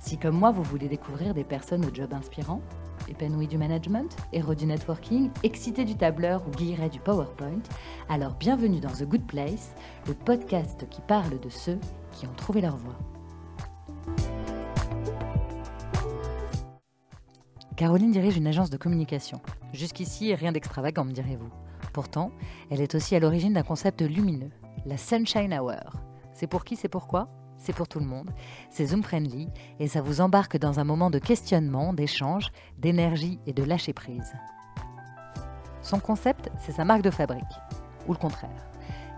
Si comme moi vous voulez découvrir des personnes au job inspirant, épanouies du management, héros du networking, excités du tableur ou guillerets du PowerPoint, alors bienvenue dans The Good Place, le podcast qui parle de ceux qui ont trouvé leur voie. Caroline dirige une agence de communication. Jusqu'ici, rien d'extravagant, me direz-vous. Pourtant, elle est aussi à l'origine d'un concept lumineux, la Sunshine Hour. C'est pour qui, c'est pourquoi? C'est pour tout le monde. C'est Zoom Friendly et ça vous embarque dans un moment de questionnement, d'échange, d'énergie et de lâcher prise. Son concept, c'est sa marque de fabrique. Ou le contraire.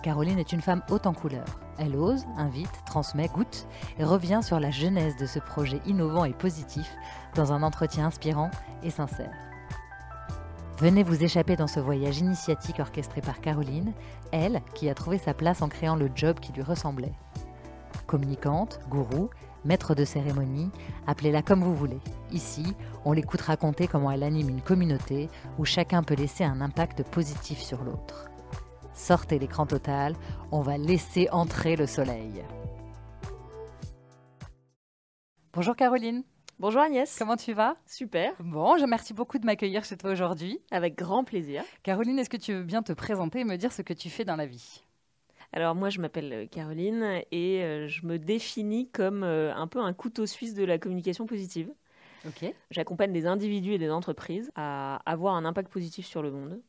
Caroline est une femme haute en couleur. Elle ose, invite, transmet, goûte et revient sur la genèse de ce projet innovant et positif dans un entretien inspirant et sincère. Venez vous échapper dans ce voyage initiatique orchestré par Caroline, elle qui a trouvé sa place en créant le job qui lui ressemblait. Communicante, gourou, maître de cérémonie, appelez-la comme vous voulez. Ici, on l'écoute raconter comment elle anime une communauté où chacun peut laisser un impact positif sur l'autre. Sortez l'écran total, on va laisser entrer le soleil. Bonjour Caroline. Bonjour Agnès. Comment tu vas? Super. Bon, je remercie beaucoup de m'accueillir chez toi aujourd'hui. Avec grand plaisir. Caroline, est-ce que tu veux bien te présenter et me dire ce que tu fais dans la vie? Alors moi, je m'appelle euh, Caroline et euh, je me définis comme euh, un peu un couteau suisse de la communication positive. Ok. J'accompagne des individus et des entreprises à avoir un impact positif sur le monde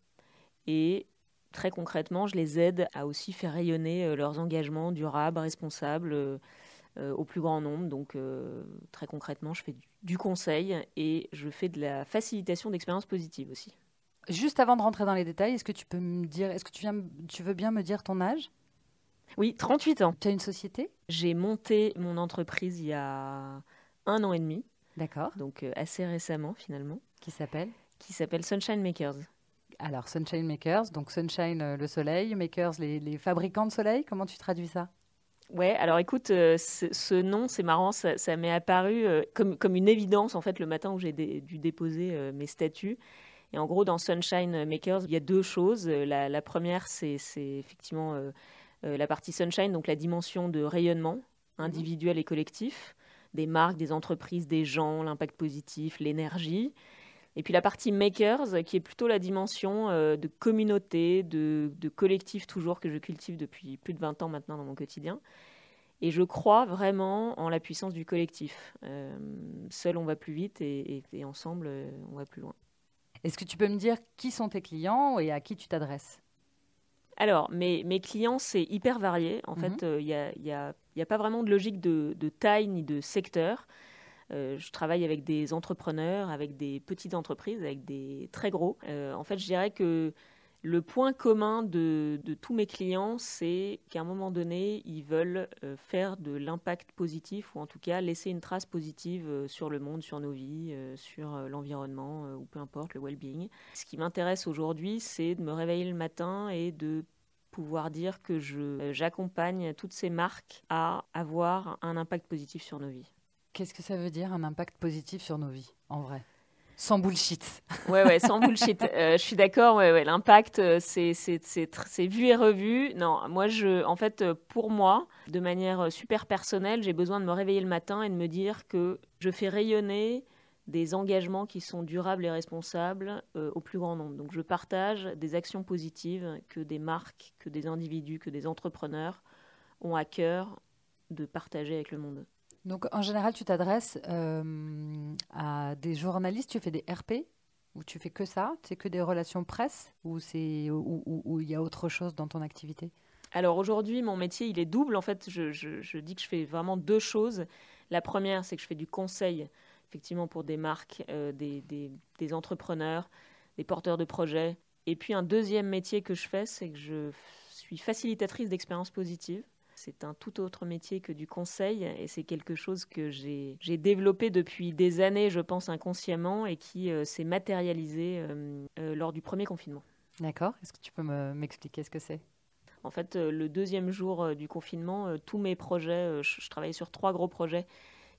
et très concrètement, je les aide à aussi faire rayonner leurs engagements durables, responsables au plus grand nombre. Donc très concrètement, je fais du conseil et je fais de la facilitation d'expériences positives aussi. Juste avant de rentrer dans les détails, est-ce que tu peux me dire, est-ce que tu, viens, tu veux bien me dire ton âge? Oui, 38 ans. Tu as une société? J'ai monté mon entreprise il y a un an et demi. D'accord. Donc assez récemment finalement. Qui s'appelle? Qui s'appelle Sunshine Makers. Alors, Sunshine Makers, donc Sunshine euh, le soleil, Makers les, les, fabricants de soleil, comment tu traduis ça? Ouais, alors écoute, euh, ce nom, c'est marrant, ça, ça m'est apparu euh, comme, comme une évidence en fait le matin où j'ai dé, dû déposer euh, mes statuts. Et en gros, dans Sunshine Makers, il y a deux choses. La, la première, c'est effectivement la partie Sunshine, donc la dimension de rayonnement individuel et collectif, des marques, des entreprises, des gens, l'impact positif, l'énergie. Et puis la partie makers, qui est plutôt la dimension euh, de communauté, de, collectif toujours que je cultive depuis plus de 20 ans maintenant dans mon quotidien. Et je crois vraiment en la puissance du collectif. Euh, seul, on va plus vite et, et, ensemble, euh, on va plus loin. Est-ce que tu peux me dire qui sont tes clients et à qui tu t'adresses? Alors, mes, mes clients, c'est hyper varié. En mm -hmm. fait, il n'y a, pas vraiment de logique de, de taille ni de secteur. Euh, je travaille avec des entrepreneurs, avec des petites entreprises, avec des très gros. Euh, en fait, je dirais que le point commun de, tous mes clients, c'est qu'à un moment donné, ils veulent euh, faire de l'impact positif, ou en tout cas laisser une trace positive euh, sur le monde, sur nos vies, euh, sur l'environnement, ou peu importe, le well-being. Ce qui m'intéresse aujourd'hui, c'est de me réveiller le matin et de pouvoir dire que j'accompagne toutes ces marques à avoir un impact positif sur nos vies. Qu'est-ce que ça veut dire un impact positif sur nos vies, en vrai? Sans bullshit. Ouais, ouais, sans bullshit. Euh, je suis d'accord, ouais, ouais, l'impact, c'est, c'est, c'est, c'est vu et revu. Non, moi, je, en fait, pour moi, de manière super personnelle, j'ai besoin de me réveiller le matin et de me dire que je fais rayonner des engagements qui sont durables et responsables euh, au plus grand nombre. Donc, je partage des actions positives que des marques, que des individus, que des entrepreneurs ont à cœur de partager avec le monde. Donc, en général, tu t'adresses euh, à des journalistes, tu fais des RP ou tu fais que ça? C'est que des relations presse ou il ou, ou, y a autre chose dans ton activité? Alors aujourd'hui, mon métier, il est double. En fait, je, dis que je fais vraiment deux choses. La première, c'est que je fais du conseil, effectivement, pour des marques, euh, des, entrepreneurs, des porteurs de projets. Et puis, un deuxième métier que je fais, c'est que je suis facilitatrice d'expériences positives c'est un tout autre métier que du conseil et c'est quelque chose que j'ai développé depuis des années, je pense inconsciemment, et qui s'est matérialisé lors du premier confinement. D'accord. Est-ce que tu peux m'expliquer ce que c'est? En fait, le deuxième jour du confinement, tous mes projets, je, travaillais sur trois gros projets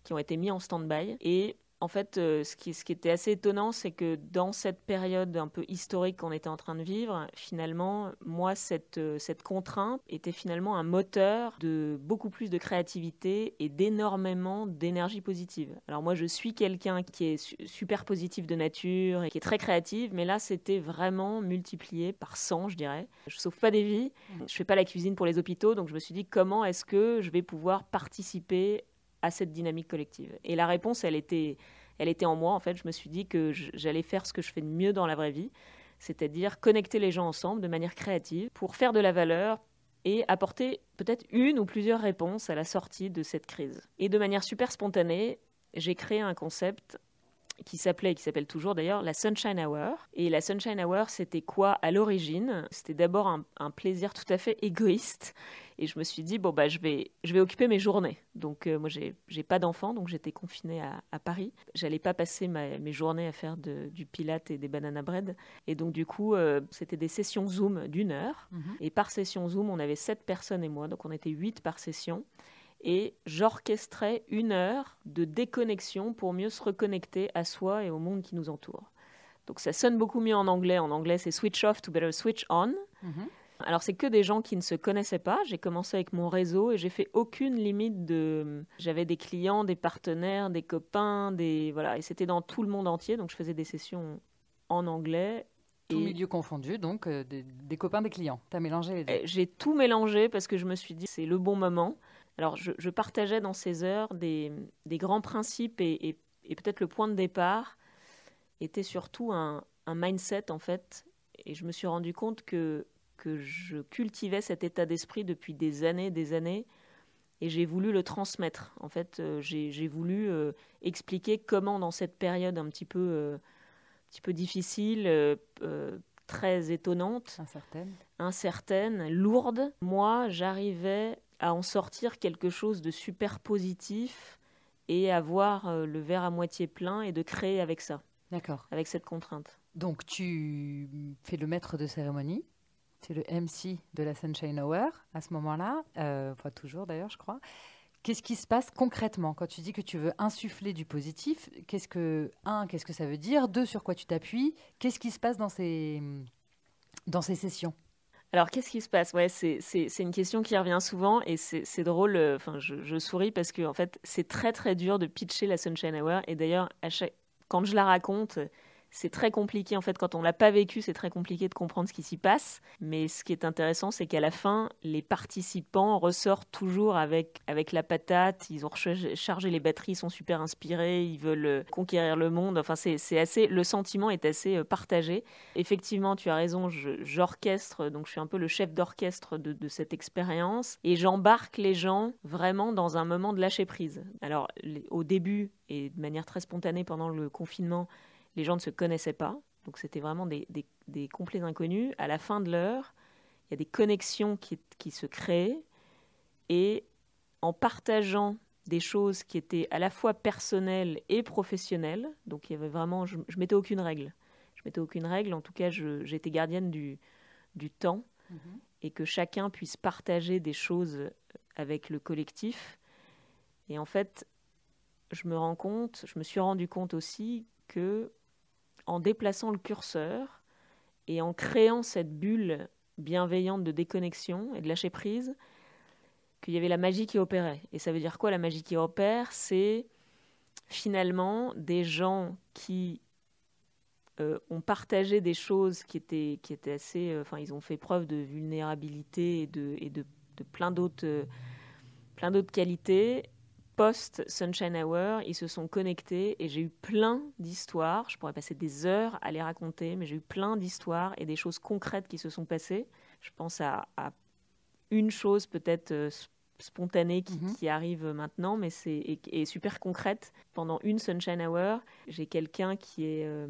qui ont été mis en stand-by. Et en fait, euh, ce, qui, ce, qui, était assez étonnant, c'est que dans cette période un peu historique qu'on était en train de vivre, finalement, moi, cette, euh, cette contrainte était finalement un moteur de beaucoup plus de créativité et d'énormément d'énergie positive. Alors moi, je suis quelqu'un qui est super positif de nature et qui est très créative, mais là, c'était vraiment multiplié par 100, je dirais. Je sauve pas des vies, mmh. je fais pas la cuisine pour les hôpitaux, donc je me suis dit comment est-ce que je vais pouvoir participer à cette dynamique collective. Et la réponse, elle était, elle était en moi. En fait, je me suis dit que j'allais faire ce que je fais de mieux dans la vraie vie, c'est-à-dire connecter les gens ensemble de manière créative pour faire de la valeur et apporter peut-être une ou plusieurs réponses à la sortie de cette crise. Et de manière super spontanée, j'ai créé un concept qui s'appelait et qui s'appelle toujours d'ailleurs la Sunshine Hour. Et la Sunshine Hour, c'était quoi à l'origine? C'était d'abord un, plaisir tout à fait égoïste. Et je me suis dit, bon, bah, je vais, je vais occuper mes journées. Donc, euh, moi, j'ai, j'ai pas d'enfant, donc j'étais confinée à, à Paris. J'allais pas passer mes journées à faire de, du pilate et des banana bread. Et donc, du coup, euh, c'était des sessions Zoom d'une heure. Mhm. Et par session Zoom, on avait sept personnes et moi, donc on était huit par session et j'orchestrais une heure de déconnexion pour mieux se reconnecter à soi et au monde qui nous entoure. Donc ça sonne beaucoup mieux en anglais. En anglais, c'est switch off to better switch on. Mhm. Alors c'est que des gens qui ne se connaissaient pas. J'ai commencé avec mon réseau et j'ai fait aucune limite de. J'avais des clients, des partenaires, des copains, des voilà, et c'était dans tout le monde entier. Donc je faisais des sessions en anglais. Tout milieu confondu, donc euh, des, des, copains, des clients. Tu as mélangé les deux. J'ai tout mélangé parce que je me suis dit c'est le bon moment. Alors, je, partageais dans ces heures des, grands principes et, peut-être le point de départ était surtout un, mindset, en fait. Et je me suis rendu compte que, que je cultivais cet état d'esprit depuis des années, des années. Et j'ai voulu le transmettre. En fait, euh, j'ai voulu euh, expliquer comment, dans cette période un petit peu, euh, un petit peu difficile, très étonnante, incertaine. incertaine, lourde, moi, j'arrivais à en sortir quelque chose de super positif et à voir euh, le verre à moitié plein et de créer avec ça. D'accord. Avec cette contrainte. Donc tu fais le maître de cérémonie, es le MC de la Sunshine Hour à ce moment-là, euh, toujours d'ailleurs je crois. Qu'est-ce qui se passe concrètement? Quand tu dis que tu veux insuffler du positif Qu'est-ce que un, qu'est-ce que ça veut dire? Deux, sur quoi tu t'appuies? Qu'est-ce qui se passe dans ces dans ces sessions? Alors, qu'est-ce qui se passe? Ouais, c'est une question qui revient souvent et c'est drôle. Euh, enfin, je, souris parce que en fait, c'est très très dur de pitcher la Sunshine Hour. Et d'ailleurs, quand je la raconte, c'est très compliqué en fait quand on l'a pas vécu, c'est très compliqué de comprendre ce qui s'y passe. Mais ce qui est intéressant, c'est qu'à la fin, les participants ressortent toujours avec avec la patate. Ils ont chargé les batteries, ils sont super inspirés, ils veulent euh, conquérir le monde. Enfin, c'est assez, le sentiment est assez euh, partagé. Effectivement, tu as raison. J'orchestre, donc je suis un peu le chef d'orchestre de, de, cette expérience et j'embarque les gens vraiment dans un moment de lâcher prise. Alors au début et de manière très spontanée pendant le confinement les gens ne se connaissaient pas, donc c'était vraiment des, des, complets inconnus. À la fin de l'heure, il y a des connexions qui, qui se créent, et en partageant des choses qui étaient à la fois personnelles et professionnelles, donc il y avait vraiment, je, je mettais aucune règle. Je mettais aucune règle, en tout cas j'étais gardienne du, du temps, mhm. et que chacun puisse partager des choses avec le collectif. Et en fait, je me rends compte, je me suis rendu compte aussi que en déplaçant le curseur et en créant cette bulle bienveillante de déconnexion et de lâcher prise, qu'il y avait la magie qui opérait. Et ça veut dire quoi la magie qui opère? C'est finalement des gens qui euh, ont partagé des choses qui étaient, qui étaient assez... Euh, enfin, ils ont fait preuve de vulnérabilité et de, et de, de plein. Euh, plein d'autres qualités post-Sunshine Hour, ils se sont connectés et j'ai eu plein d'histoires. Je pourrais passer des heures à les raconter, mais j'ai eu plein d'histoires et des choses concrètes qui se sont passées. Je pense à, une chose peut-être euh, spontanée qui, mhm. arrive maintenant, mais c'est et, super concrète. Pendant une Sunshine Hour, j'ai quelqu'un qui, est euh,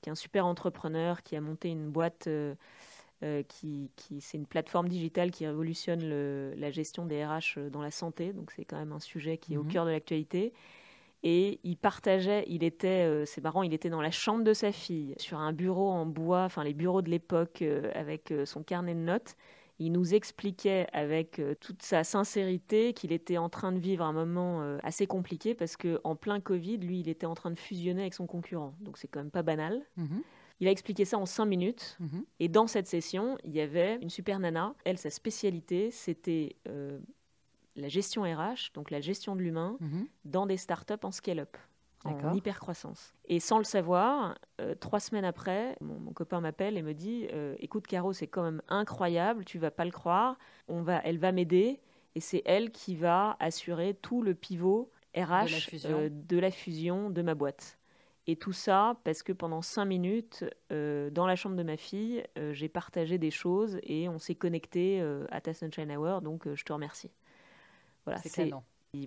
qui est un super entrepreneur qui a monté une boîte. Euh, qui, c'est une plateforme digitale qui révolutionne la gestion des RH dans la santé. Donc c'est quand même un sujet qui est au mhm. cœur de l'actualité. Et il partageait, il était, c'est marrant, il était dans la chambre de sa fille, sur un bureau en bois, enfin les bureaux de l'époque, avec son carnet de notes il nous expliquait avec euh, toute sa sincérité qu'il était en train de vivre un moment euh, assez compliqué parce qu'en plein Covid, lui, il était en train de fusionner avec son concurrent. Donc c'est quand même pas banal. Mhm. Il a expliqué ça en cinq minutes. Mhm. Et dans cette session, il y avait une super nana. Elle, sa spécialité, c'était euh, la gestion RH, donc la gestion de l'humain, mhm. dans des startups en scale-up en hyper-croissance. Et sans le savoir, euh, trois semaines après, mon, copain m'appelle et me dit euh, Écoute, Caro, c'est quand même incroyable, tu vas pas le croire. On va, elle va m'aider et c'est elle qui va assurer tout le pivot RH euh, de la, fusion de ma boîte. Et tout ça parce que pendant cinq minutes, dans la chambre de ma fille, j'ai partagé des choses et on s'est connecté à ta Sunshine Hour, donc je te remercie. Voilà, c'est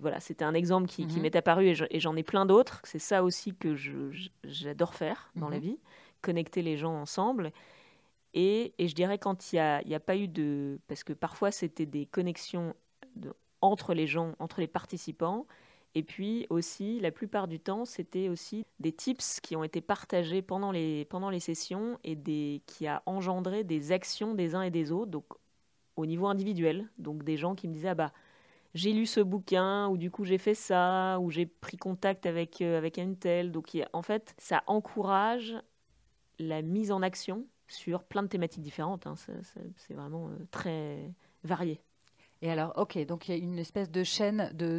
voilà, c'était un exemple qui, mhm. m'est apparu et j'en ai plein d'autres. C'est ça aussi que j'adore faire dans la mhm. vie, connecter les gens ensemble. Et, je dirais quand il n'y a, a, pas eu de... Parce que parfois c'était des connexions entre les gens, entre les participants. Et puis aussi, la plupart du temps, c'était aussi des tips qui ont été partagés pendant les, pendant les sessions et des, qui a engendré des actions des uns et des autres, donc au niveau individuel. Donc des gens qui me disaient, ah bah, j'ai lu ce bouquin, ou du coup j'ai fait ça, ou j'ai pris contact avec, euh, avec un tel. Donc en fait, ça encourage la mise en action sur plein de thématiques différentes. Hein. C'est vraiment euh, très varié. Et alors, ok, donc il y a une espèce de chaîne de,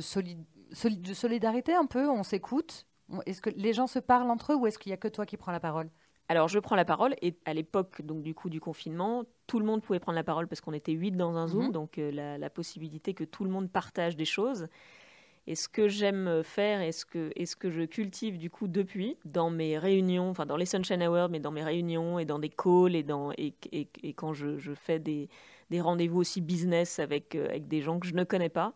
de solidarité un peu, on s'écoute. Est-ce que les gens se parlent entre eux ou est-ce qu'il n'y a que toi qui prends la parole? Alors je prends la parole et à l'époque donc du coup du confinement, tout le monde pouvait prendre la parole parce qu'on était huit dans un Zoom, mhm. donc euh, la, possibilité que tout le monde partage des choses. Et ce que j'aime faire et ce que, et ce que je cultive du coup depuis dans mes réunions, enfin dans les Sunshine Hours, mais dans mes réunions et dans des calls et, dans, et, et, et quand je, je, fais des, des rendez-vous aussi business avec, euh, avec des gens que je ne connais pas,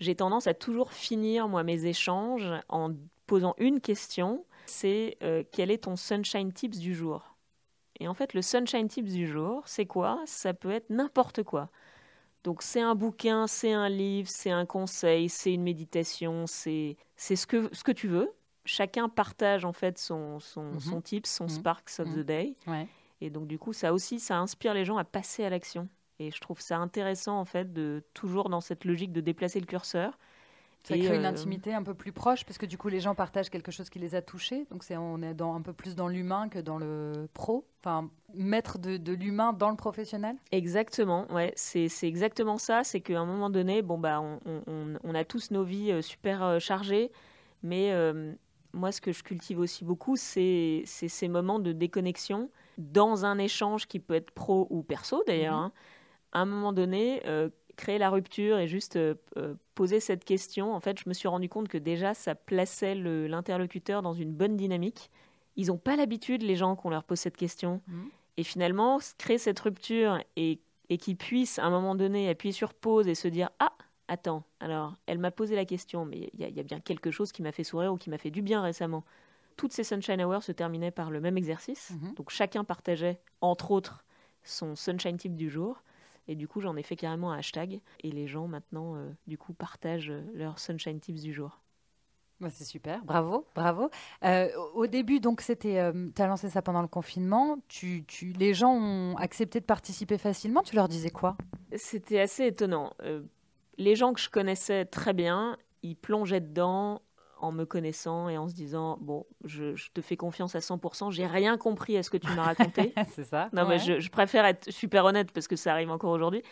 j'ai tendance à toujours finir moi mes échanges en posant une question c'est euh, quel est ton sunshine tips du jour? Et en fait, le sunshine tips du jour, c'est quoi? Ça peut être n'importe quoi. Donc c'est un bouquin, c'est un livre, c'est un conseil, c'est une méditation, c'est ce que, ce que tu veux. Chacun partage en fait son, son, mhm. son tips, son mhm. sparks of the mhm. day. Et donc du coup, ça aussi, ça inspire les gens à passer à l'action. Et je trouve ça intéressant en fait de toujours dans cette logique de déplacer le curseur ça crée une euh, intimité un peu plus proche parce que du coup les gens partagent quelque chose qui les a touchés. Donc c'est on est dans, un peu plus dans l'humain que dans le pro. Enfin mettre de, de l'humain dans le professionnel. Exactement. Ouais, c'est exactement ça. C'est qu'à un moment donné, bon bah on, on, on, a tous nos vies euh, super euh, chargées, mais moi ce que je cultive aussi beaucoup, c'est ces moments de déconnexion dans un échange qui peut être pro ou perso d'ailleurs. Mm-hmm. Hein. À un moment donné, créer la rupture et juste euh, euh, poser cette question, en fait, je me suis rendu compte que déjà, ça plaçait l'interlocuteur dans une bonne dynamique. Ils n'ont pas l'habitude, les gens, qu'on leur pose cette question. Mmh. Et finalement, créer cette rupture et, et qu'ils puissent, à un moment donné, appuyer sur pause et se dire Ah, attends, alors, elle m'a posé la question, mais il y, y, a bien quelque chose qui m'a fait sourire ou qui m'a fait du bien récemment. Toutes ces Sunshine Hours se terminaient par le même exercice. Mmh. Donc, chacun partageait, entre autres, son Sunshine Tip du jour. Et du coup, j'en ai fait carrément un hashtag. Et les gens, maintenant, euh, du coup, partagent leurs Sunshine Tips du jour. Bah, c'est super, bravo, bravo. Euh, au début, donc, c'était, euh, tu as lancé ça pendant le confinement. Tu, tu, les gens ont accepté de participer facilement. Tu leur disais quoi? C'était assez étonnant. les gens que je connaissais très bien, ils plongeaient dedans en me connaissant et en se disant bon, je, te fais confiance à 100%. J'ai rien compris à ce que tu m'as raconté. c'est ça. Non, mais je, préfère être super honnête parce que ça arrive encore aujourd'hui.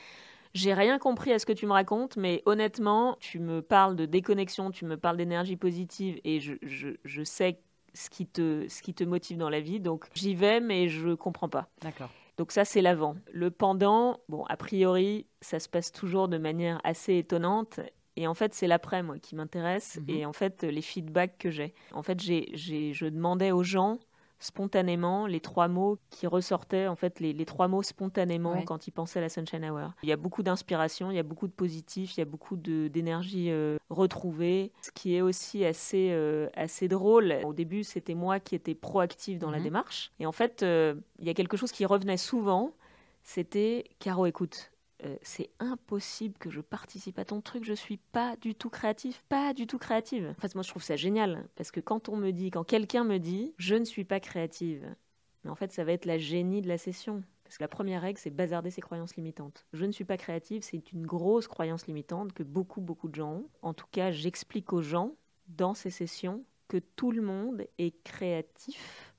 J'ai rien compris à ce que tu me racontes, mais honnêtement, tu me parles de déconnexion, tu me parles d'énergie positive et je, je, je, sais ce qui, te, ce qui te motive dans la vie. Donc j'y vais, mais je comprends pas. D'accord. Donc ça, c'est l'avant. Le pendant, bon, a priori, ça se passe toujours de manière assez étonnante. Et en fait, c'est l'après, moi, qui m'intéresse. Mhm. Et en fait, les feedbacks que j'ai. En fait, j'ai, je demandais aux gens spontanément les trois mots qui ressortaient, en fait, les, les trois mots spontanément quand ils pensaient à la Sunshine Hour. Il y a beaucoup d'inspiration, il y a beaucoup de positif, il y a beaucoup d'énergie euh, retrouvée. Ce qui est aussi assez, euh, assez drôle, au début, c'était moi qui étais proactive dans la mhm. démarche. Et en fait, euh, il y a quelque chose qui revenait souvent c'était Caro, écoute, euh, c'est impossible que je participe à ton truc, je suis pas du tout créatif, pas du tout créative. En fait, moi, je trouve ça génial, parce que quand on me dit, quand quelqu'un me dit, je ne suis pas créative, mais en fait, ça va être la génie de la session. Parce que la première règle, c'est bazarder ses croyances limitantes. Je ne suis pas créative, c'est une grosse croyance limitante que beaucoup, beaucoup de gens ont. En tout cas, j'explique aux gens dans ces sessions que tout le monde est créatif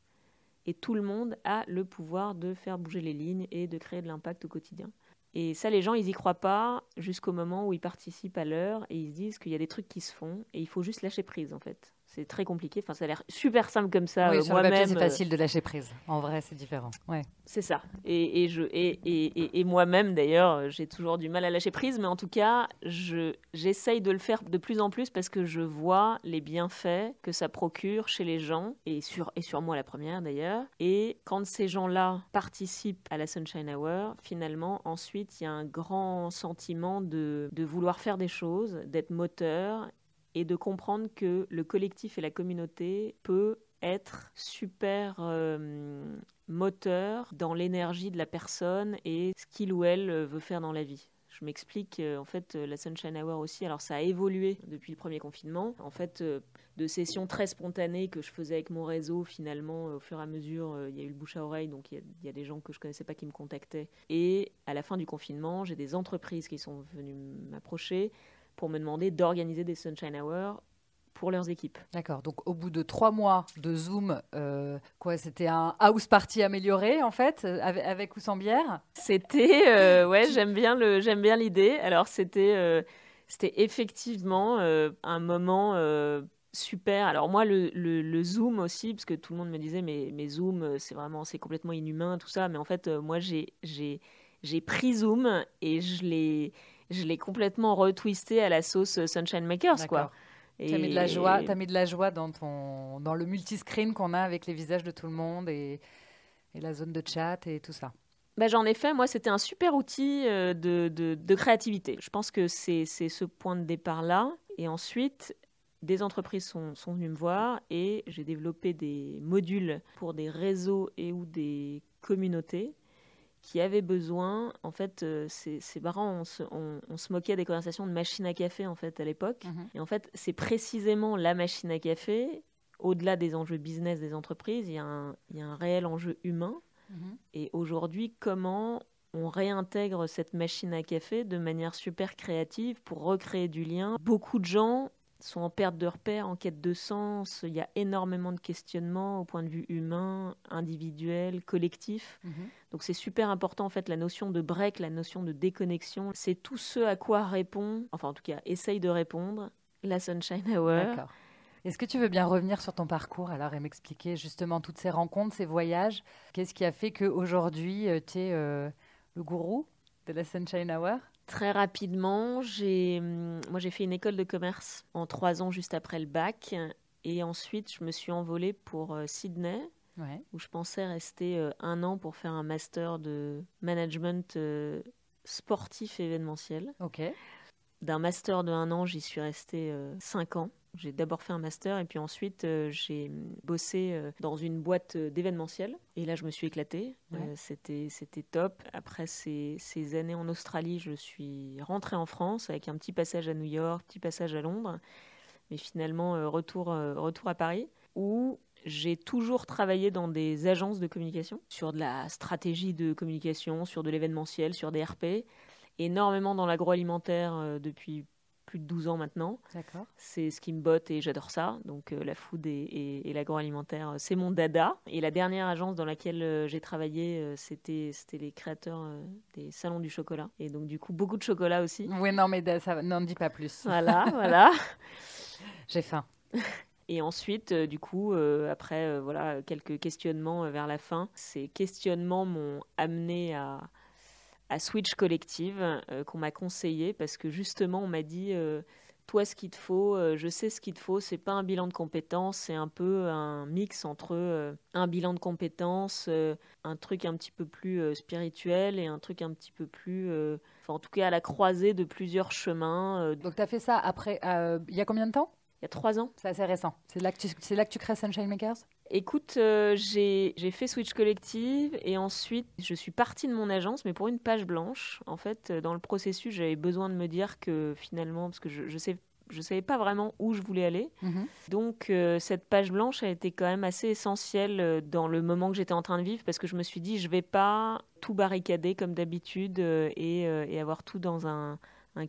et tout le monde a le pouvoir de faire bouger les lignes et de créer de l'impact au quotidien. Et ça, les gens, ils y croient pas jusqu'au moment où ils participent à l'heure et ils se disent qu'il y a des trucs qui se font et il faut juste lâcher prise en fait c'est très compliqué. Enfin, ça a l'air super simple comme ça. Oui, euh, moi-même, c'est euh, facile de lâcher prise. En vrai, c'est différent. Ouais. C'est ça. Et, et je, et, et, et moi-même, d'ailleurs, j'ai toujours du mal à lâcher prise, mais en tout cas, je, j'essaye de le faire de plus en plus parce que je vois les bienfaits que ça procure chez les gens, et sur, et sur moi la première d'ailleurs. Et quand ces gens-là participent à la Sunshine Hour, finalement, ensuite, il y a un grand sentiment de, de vouloir faire des choses, d'être moteur et de comprendre que le collectif et la communauté peut être super euh, moteur dans l'énergie de la personne et ce qu'il ou elle veut faire dans la vie. Je m'explique, euh, en fait, euh, la Sunshine Hour aussi, alors ça a évolué depuis le premier confinement. En fait, de sessions très spontanées que je faisais avec mon réseau, finalement, au fur et à mesure, il y a eu le bouche à oreille, donc il y, y, a des gens que je connaissais pas qui me contactaient. Et à la fin du confinement, j'ai des entreprises qui sont venues m'approcher pour me demander d'organiser des Sunshine Hours pour leurs équipes. D'accord. Donc au bout de trois mois de Zoom, euh, quoi, c'était un house party amélioré en fait, avec, ou sans bière? C'était, euh, ouais, j'aime bien le, j'aime bien l'idée. Alors c'était, euh, c'était effectivement un moment. Super. Alors moi, le, le, Zoom aussi, parce que tout le monde me disait, mais, mais Zoom, c'est vraiment, c'est complètement inhumain, tout ça. Mais en fait, moi, j'ai, j'ai, j'ai pris Zoom et je l'ai, je l'ai complètement retwisté à la sauce Sunshine Makers, quoi. Tu as mis de la joie, as mis de la joie dans ton, dans le multiscreen qu'on a avec les visages de tout le monde et, et la zone de chat et tout ça. Bah, j'en ai fait, moi, c'était un super outil euh, de, de, de, créativité. Je pense que c'est ce point de départ-là. Et ensuite, des entreprises sont, sont venues me voir et j'ai développé des modules pour des réseaux et ou des communautés qui avaient besoin, en fait, euh, c'est marrant, on se, on, se, moquait des conversations de machine à café, en fait, à l'époque. Mhm. Et en fait, c'est précisément la machine à café, au-delà des enjeux business des entreprises, il y a un, il y a un réel enjeu humain. Mhm. Et aujourd'hui, comment on réintègre cette machine à café de manière super créative pour recréer du lien. Beaucoup de gens sont en perte de repère, en quête de sens. Il y a énormément de questionnements au point de vue humain, individuel, collectif. Mhm. Donc c'est super important en fait la notion de break, la notion de déconnexion. C'est tout ce à quoi répond, enfin en tout cas essaye de répondre la Sunshine Hour. Est-ce que tu veux bien revenir sur ton parcours alors et m'expliquer justement toutes ces rencontres, ces voyages? Qu'est-ce qui a fait qu'aujourd'hui euh, tu es euh, le gourou de la Sunshine Hour? Très rapidement, j'ai, hum, moi j'ai fait une école de commerce en trois ans juste après le bac. Et ensuite, je me suis envolée pour euh, Sydney, où je pensais rester euh, un an pour faire un master de management euh, sportif événementiel. Ok. D'un master de un an, j'y suis restée cinq ans. J'ai d'abord fait un master et puis ensuite euh, j'ai bossé euh, dans une boîte euh, d'événementiel. Et là, je me suis éclatée. c'était, c'était top. Après ces, ces, années en Australie, je suis rentrée en France avec un petit passage à New York, petit passage à Londres. Mais finalement, retour, retour à Paris, où j'ai toujours travaillé dans des agences de communication, sur de la stratégie de communication, sur de l'événementiel, sur des RP, énormément dans l'agroalimentaire depuis plus de 12 ans maintenant. C'est ce qui me botte et j'adore ça. Donc euh, la food et, et, l'agroalimentaire, c'est mon dada. Et la dernière agence dans laquelle euh, j'ai travaillé, euh, c'était c'était les créateurs des salons du chocolat. Et donc du coup beaucoup de chocolat aussi. Oui non mais ça n'en dis pas plus. Voilà voilà. j'ai faim. Et ensuite, du coup, après voilà quelques questionnements vers la fin, ces questionnements m'ont amené à, à Switch Collective euh, qu'on m'a conseillé parce que justement on m'a dit euh, toi ce qu'il te faut, euh, je sais ce qu'il te faut, c'est pas un bilan de compétences, c'est un peu un mix entre un bilan de compétences, un truc un petit peu plus spirituel et un truc un petit peu plus enfin en tout cas à la croisée de plusieurs chemins. Donc tu as fait ça après il y a combien de temps? Il y a trois ans. C'est assez récent. C'est là, que tu, là que tu crées Sunshine Makers? Écoute, euh, j'ai fait Switch Collective et ensuite je suis partie de mon agence, mais pour une page blanche. En fait, dans le processus, j'avais besoin de me dire que finalement, parce que je, je sais je ne savais pas vraiment où je voulais aller. Mhm. Donc euh, cette page blanche a été quand même assez essentielle euh, dans le moment que j'étais en train de vivre parce que je me suis dit je vais pas tout barricader comme d'habitude euh, et, avoir tout dans un,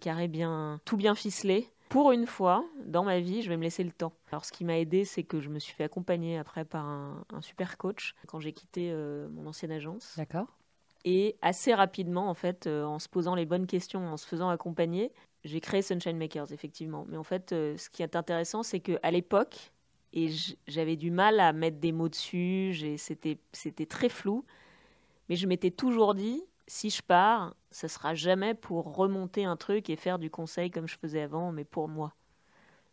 carré bien tout bien ficelé. Pour une fois dans ma vie, je vais me laisser le temps. Alors ce qui m'a aidé, c'est que je me suis fait accompagner après par un, un super coach quand j'ai quitté mon ancienne agence. D'accord. Et assez rapidement, en fait, en se posant les bonnes questions, en se faisant accompagner, j'ai créé Sunshine Makers, effectivement. Mais en fait, euh, ce qui est intéressant, c'est qu'à l'époque, et j'avais du mal à mettre des mots dessus, c'était très flou, mais je m'étais toujours dit, si je pars, ça sera jamais pour remonter un truc et faire du conseil comme je faisais avant, mais pour moi.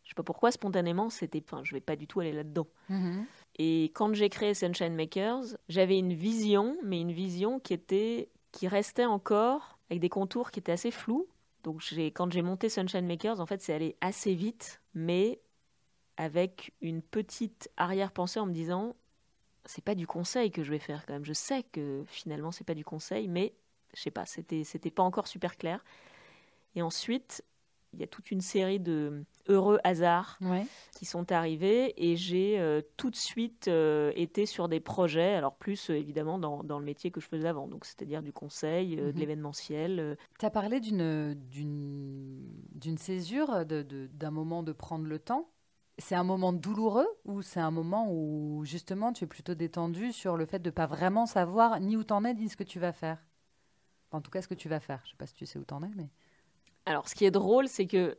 Je sais pas pourquoi, spontanément, c'était, enfin, je vais pas du tout aller là-dedans. Mm-hmm. Et quand j'ai créé Sunshine Makers, j'avais une vision, mais une vision qui était, qui restait encore avec des contours qui étaient assez flous, donc quand j'ai monté Sunshine Makers, en fait, c'est allé assez vite, mais avec une petite arrière-pensée en me disant c'est pas du conseil que je vais faire quand même. Je sais que finalement c'est pas du conseil, mais je sais pas, c'était c'était pas encore super clair. Et ensuite, il y a toute une série de heureux hasards qui sont arrivés et j'ai euh, tout de suite euh, été sur des projets, alors plus euh, évidemment dans, dans, le métier que je faisais avant, donc c'est-à-dire du conseil, de mhm. l'événementiel. Tu as parlé d'une césure, d'un moment de prendre le temps. C'est un moment douloureux ou c'est un moment où justement tu es plutôt détendu sur le fait de ne pas vraiment savoir ni où t'en es ni ce que tu vas faire? En tout cas, ce que tu vas faire. Je sais pas si tu sais où t'en es, mais... Alors, ce qui est drôle, c'est que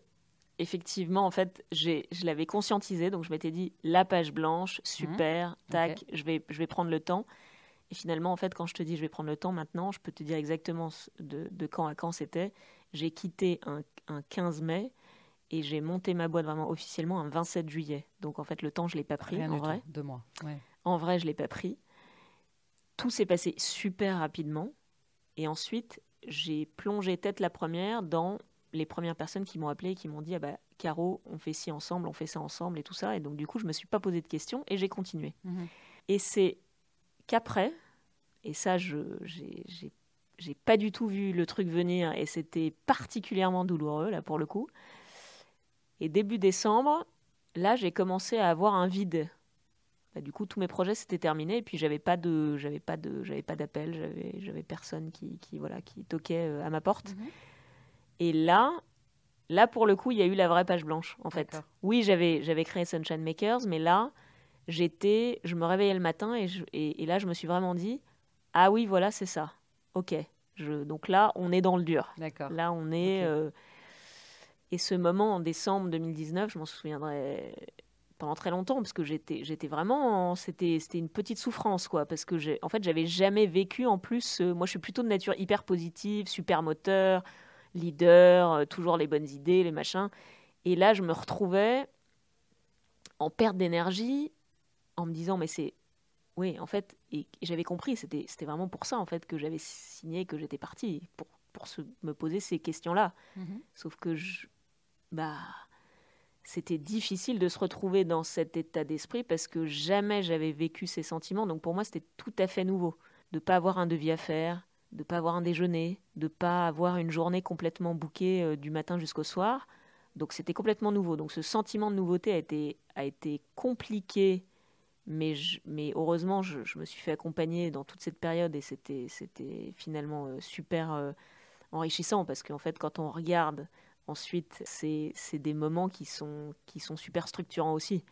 effectivement, en fait, je l'avais conscientisé, donc je m'étais dit la page blanche, super, mmh. tac, je, vais, je vais prendre le temps. Et finalement, en fait, quand je te dis je vais prendre le temps maintenant, je peux te dire exactement de, de quand à quand c'était. J'ai quitté un, 15 mai et j'ai monté ma boîte vraiment officiellement un 27 juillet. Donc en fait, le temps, je ne l'ai pas pris en vrai. deux mois. En vrai, je ne l'ai pas pris. Tout s'est passé super rapidement. Et ensuite, j'ai plongé tête la première dans les premières personnes qui m'ont appelé et qui m'ont dit ah bah Caro, on fait ci ensemble, on fait ça ensemble et tout ça. Et donc du coup, je me suis pas posé de questions et j'ai continué. Mhm. Et c'est qu'après, et ça, je j'ai pas du tout vu le truc venir et c'était particulièrement douloureux là pour le coup. Et début décembre, là, j'ai commencé à avoir un vide. Bah, du coup, tous mes projets s'étaient terminés et puis j'avais pas de, j'avais pas de, j'avais pas d'appel, j'avais, j'avais personne qui, qui, voilà, qui toquait euh, à ma porte. Mhm. Et là, là pour le coup, il y a eu la vraie page blanche, en fait. Oui, j'avais, j'avais créé Sunshine Makers, mais là, j'étais, je me réveillais le matin et, et, là, je me suis vraiment dit, ah oui, voilà, c'est ça. Ok. Je, donc là, on est dans le dur. D'accord. Là, on est. Euh, et ce moment en décembre 2019, je m'en souviendrai pendant très longtemps parce que j'étais j'étais vraiment c'était c'était une petite souffrance quoi parce que j'ai en fait j'avais jamais vécu en plus euh, moi je suis plutôt de nature hyper positive super moteur leader, euh, toujours les bonnes idées, les machins. Et là, je me retrouvais en perte d'énergie, en me disant, mais c'est. Oui, en fait, et j'avais compris, c'était vraiment pour ça, en fait, que j'avais signé, que j'étais partie, pour, pour se, me poser ces questions-là. Mhm. Sauf que je. Bah. C'était difficile de se retrouver dans cet état d'esprit parce que jamais j'avais vécu ces sentiments. Donc pour moi, c'était tout à fait nouveau. De ne pas avoir un devis à faire, de pas avoir un déjeuner, de pas avoir une journée complètement bouquée euh, du matin jusqu'au soir. Donc c'était complètement nouveau. Donc ce sentiment de nouveauté a été, a été compliqué, mais, mais heureusement je, me suis fait accompagner dans toute cette période et c'était, c'était finalement euh, super euh, enrichissant parce qu'en fait quand on regarde ensuite c'est, des moments qui sont, qui sont super structurants aussi.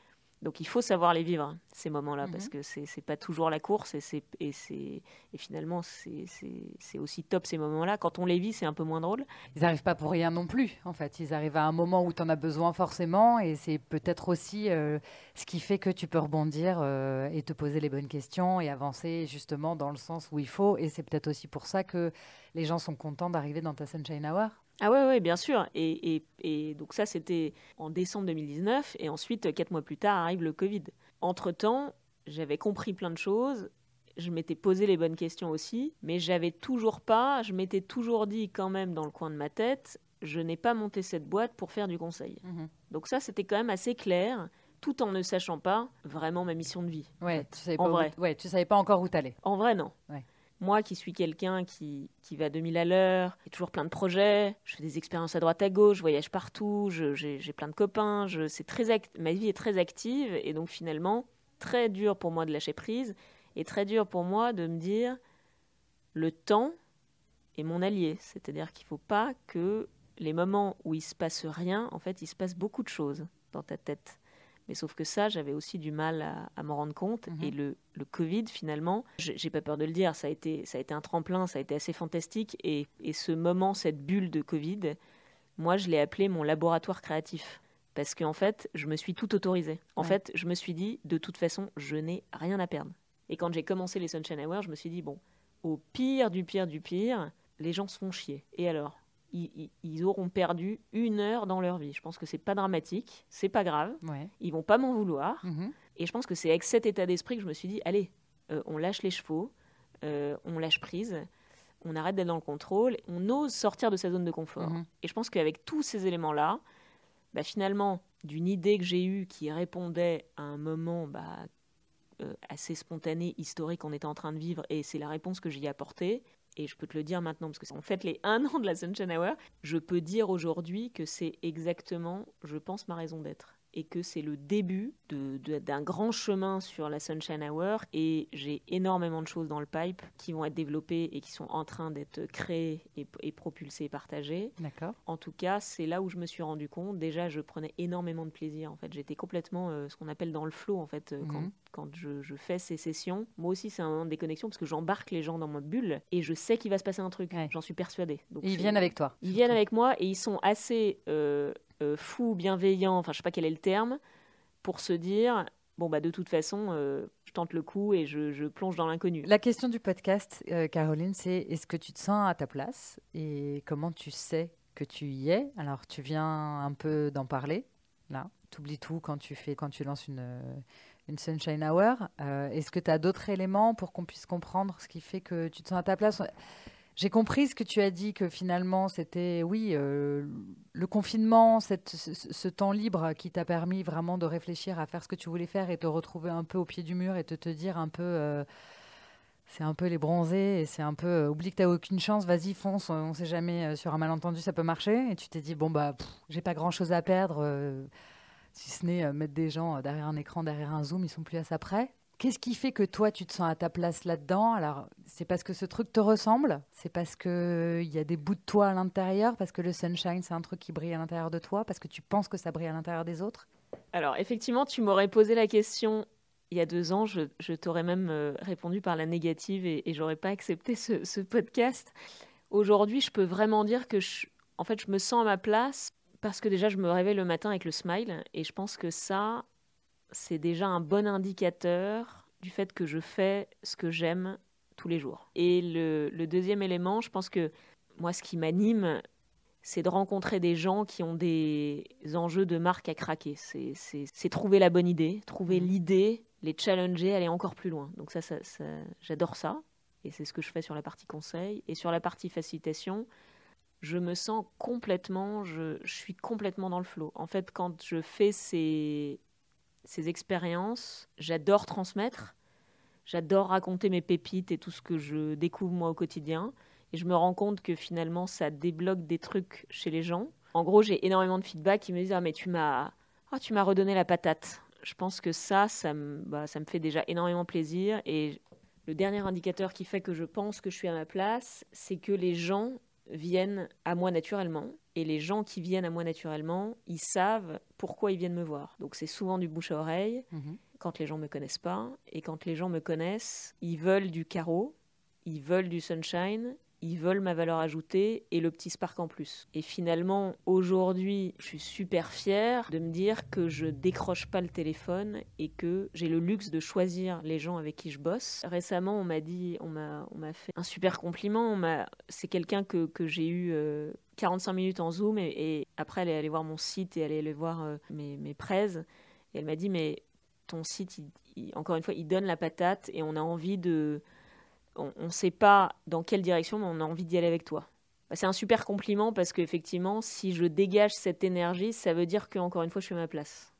Donc il faut savoir les vivre, hein, ces moments-là, parce mhm. que c'est n'est pas toujours la course et, et, et finalement c'est aussi top ces moments-là. Quand on les vit, c'est un peu moins drôle. Ils n'arrivent pas pour rien non plus, en fait. Ils arrivent à un moment où tu en as besoin forcément et c'est peut-être aussi euh, ce qui fait que tu peux rebondir euh, et te poser les bonnes questions et avancer justement dans le sens où il faut. Et c'est peut-être aussi pour ça que les gens sont contents d'arriver dans ta Sunshine Hour. Ah ouais, ouais, bien sûr. Et, et, et donc ça, c'était en décembre 2019. Et ensuite, quatre mois plus tard, arrive le Covid. Entre-temps, j'avais compris plein de choses. Je m'étais posé les bonnes questions aussi. Mais j'avais toujours pas, je m'étais toujours dit quand même dans le coin de ma tête, je n'ai pas monté cette boîte pour faire du conseil. Mhm. Donc ça, c'était quand même assez clair. tout en ne sachant pas vraiment ma mission de vie. Ouais, tu savais En pas vrai. Où, ouais, tu savais pas encore où t'allais. En vrai, non. Ouais. Moi qui suis quelqu'un qui, qui va 2000 à l'heure, j'ai toujours plein de projets, je fais des expériences à droite à gauche, je voyage partout, j'ai plein de copains, je, très ma vie est très active et donc finalement très dur pour moi de lâcher prise et très dur pour moi de me dire le temps est mon allié. C'est-à-dire qu'il ne faut pas que les moments où il se passe rien, en fait, il se passe beaucoup de choses dans ta tête. Mais sauf que ça, j'avais aussi du mal à, à m'en rendre compte. Mhm. Et le, le Covid, finalement, j'ai pas peur de le dire, ça a été, ça a été un tremplin, ça a été assez fantastique. Et, et ce moment, cette bulle de Covid, moi, je l'ai appelé mon laboratoire créatif. Parce qu'en fait, je me suis tout autorisé. En Ouais. fait, je me suis dit, de toute façon, je n'ai rien à perdre. Et quand j'ai commencé les Sunshine Hours, je me suis dit, bon, au pire du pire du pire, les gens se font chier. Et alors? Ils, auront perdu une heure dans leur vie. Je pense que c'est pas dramatique, c'est pas grave, Ouais. ils vont pas m'en vouloir. Mhm. Et je pense que c'est avec cet état d'esprit que je me suis dit, allez, euh, on lâche les chevaux, euh, on lâche prise, on arrête d'être dans le contrôle, on ose sortir de sa zone de confort. Mhm. Et je pense qu'avec tous ces éléments-là, bah, finalement, d'une idée que j'ai eue qui répondait à un moment bah, euh, assez spontané, historique qu'on était en train de vivre, et c'est la réponse que j'y ai apportée. Et je peux te le dire maintenant, parce que c'est en fait les un an de la Sunshine Hour, je peux dire aujourd'hui que c'est exactement, je pense, ma raison d'être. Et que c'est le début de- de- d'un grand chemin sur la Sunshine Hour. Et j'ai énormément de choses dans le pipe qui vont être développées et qui sont en train d'être créées et, et propulsées et partagées. D'accord. En tout cas, c'est là où je me suis rendu compte. Déjà, je prenais énormément de plaisir. En fait, j'étais complètement euh, ce qu'on appelle dans le flow. En fait, euh, quand, Mhm. quand je, je fais ces sessions, moi aussi, c'est un moment de déconnexion parce que j'embarque les gens dans ma bulle et je sais qu'il va se passer un truc. Ouais. J'en suis persuadée. Donc, ils viennent avec toi. Ils viennent avec moi et ils sont assez euh, euh, fous, bienveillants. Enfin, je sais pas quel est le terme pour se dire. Bon, bah, de toute façon, euh, je tente le coup et je, je plonge dans l'inconnu. La question du podcast, euh, Caroline, c'est est-ce que tu te sens à ta place et comment tu sais que tu y es? Alors, tu viens un peu d'en parler, là. Tu oublies tout quand tu, fais, quand tu lances une, une Sunshine Hour. Est-ce que tu as d'autres éléments pour qu'on puisse comprendre ce qui fait que tu te sens à ta place? J'ai compris ce que tu as dit, que finalement, c'était, oui, euh, le confinement, ce, temps libre qui t'a permis vraiment de réfléchir à faire ce que tu voulais faire et te retrouver un peu au pied du mur et te, te dire un peu, euh, c'est un peu les bronzés et c'est un peu, euh, oublie que t'as aucune chance, vas-y, fonce, on sait jamais, sur un malentendu, ça peut marcher. Et tu t'es dit, bon, bah, j'ai pas grand-chose à perdre, si ce n'est mettre des gens derrière un écran, derrière un zoom, ils sont plus à ça près. Qu'est-ce qui fait que toi, tu te sens à ta place là-dedans? Alors, c'est parce que ce truc te ressemble? C'est parce qu'il y a des bouts de toi à l'intérieur? Parce que le sunshine, c'est un truc qui brille à l'intérieur de toi? Parce que tu penses que ça brille à l'intérieur des autres? Alors, effectivement, tu m'aurais posé la question il y a deux ans, je, t'aurais même euh, répondu par la négative et, et j'aurais pas accepté ce, podcast. Aujourd'hui, je peux vraiment dire que en fait, je me sens à ma place parce que déjà, je me réveille le matin avec le smile et je pense que ça, c'est déjà un bon indicateur du fait que je fais ce que j'aime tous les jours. Et le, le deuxième élément, je pense que moi, ce qui m'anime, c'est de rencontrer des gens qui ont des enjeux de marque à craquer. C'est- trouver la bonne idée, trouver Mhm. l'idée, les challenger, aller encore plus loin. Donc ça, ça, ça- j'adore ça. Et c'est ce que je fais sur la partie conseil. Et sur la partie facilitation, je me sens complètement, je, je suis complètement dans le flow. En fait, quand je fais ces, ces expériences, j'adore transmettre. J'adore raconter mes pépites et tout ce que je découvre moi au quotidien. Et je me rends compte que finalement, ça débloque des trucs chez les gens. En gros, j'ai énormément de feedback qui me disent Ah, mais tu m'as ah, tu m'as redonné la patate. Je pense que ça, ça me, bah, ça me fait déjà énormément plaisir. Et le dernier indicateur qui fait que je pense que je suis à ma place, c'est que les gens viennent à moi naturellement. Et les gens qui viennent à moi naturellement, ils savent pourquoi ils viennent me voir. Donc c'est souvent du bouche à oreille quand les gens me connaissent pas. Et quand les gens me connaissent, ils veulent du carreau, ils veulent du sunshine, ils veulent ma valeur ajoutée et le petit spark en plus. Et finalement, aujourd'hui, je suis super fière de me dire que je décroche pas le téléphone et que j'ai le luxe de choisir les gens avec qui je bosse. Récemment, on m'a dit, on m'a, on m'a fait un super compliment. C'est quelqu'un que, que j'ai eu euh, 45 minutes en Zoom et, après elle est allée voir mon site et elle est allée voir euh, mes, mes. Et elle m'a dit, mais ton site, encore une fois, il donne la patate et on a envie de. On ne sait pas dans quelle direction, mais on a envie d'y aller avec toi. Bah, C'est un super compliment parce qu'effectivement, si je dégage cette énergie, ça veut dire que encore une fois, je suis à ma place.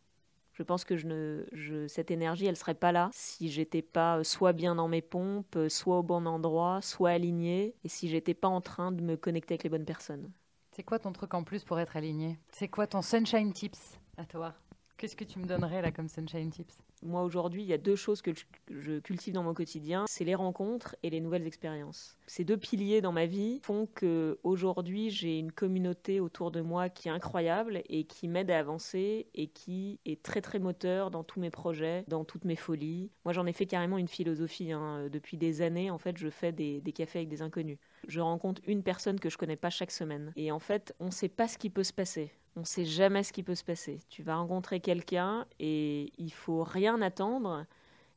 Je pense que je cette énergie, elle serait pas là si j'étais pas soit bien dans mes pompes, soit au bon endroit, soit alignée, et si j'étais pas en train de me connecter avec les bonnes personnes. C'est quoi ton truc en plus pour être aligné C'est quoi ton sunshine tips? À toi Qu'est-ce que tu me donnerais là comme sunshine tips? Moi aujourd'hui, il y a deux choses que je cultive dans mon quotidien, c'est les rencontres et les nouvelles expériences. Ces deux piliers dans ma vie font que aujourd'hui, j'ai une communauté autour de moi qui est incroyable et qui m'aide à avancer et qui est très très moteur dans tous mes projets, dans toutes mes folies. Moi, j'en ai fait carrément une philosophie. Hein. Depuis des années, en fait, je fais des, cafés avec des inconnus. Je rencontre une personne que je connais pas chaque semaine. Et en fait, on ne sait pas ce qui peut se passer on ne sait jamais ce qui peut se passer. Tu vas rencontrer quelqu'un et il faut rien attendre.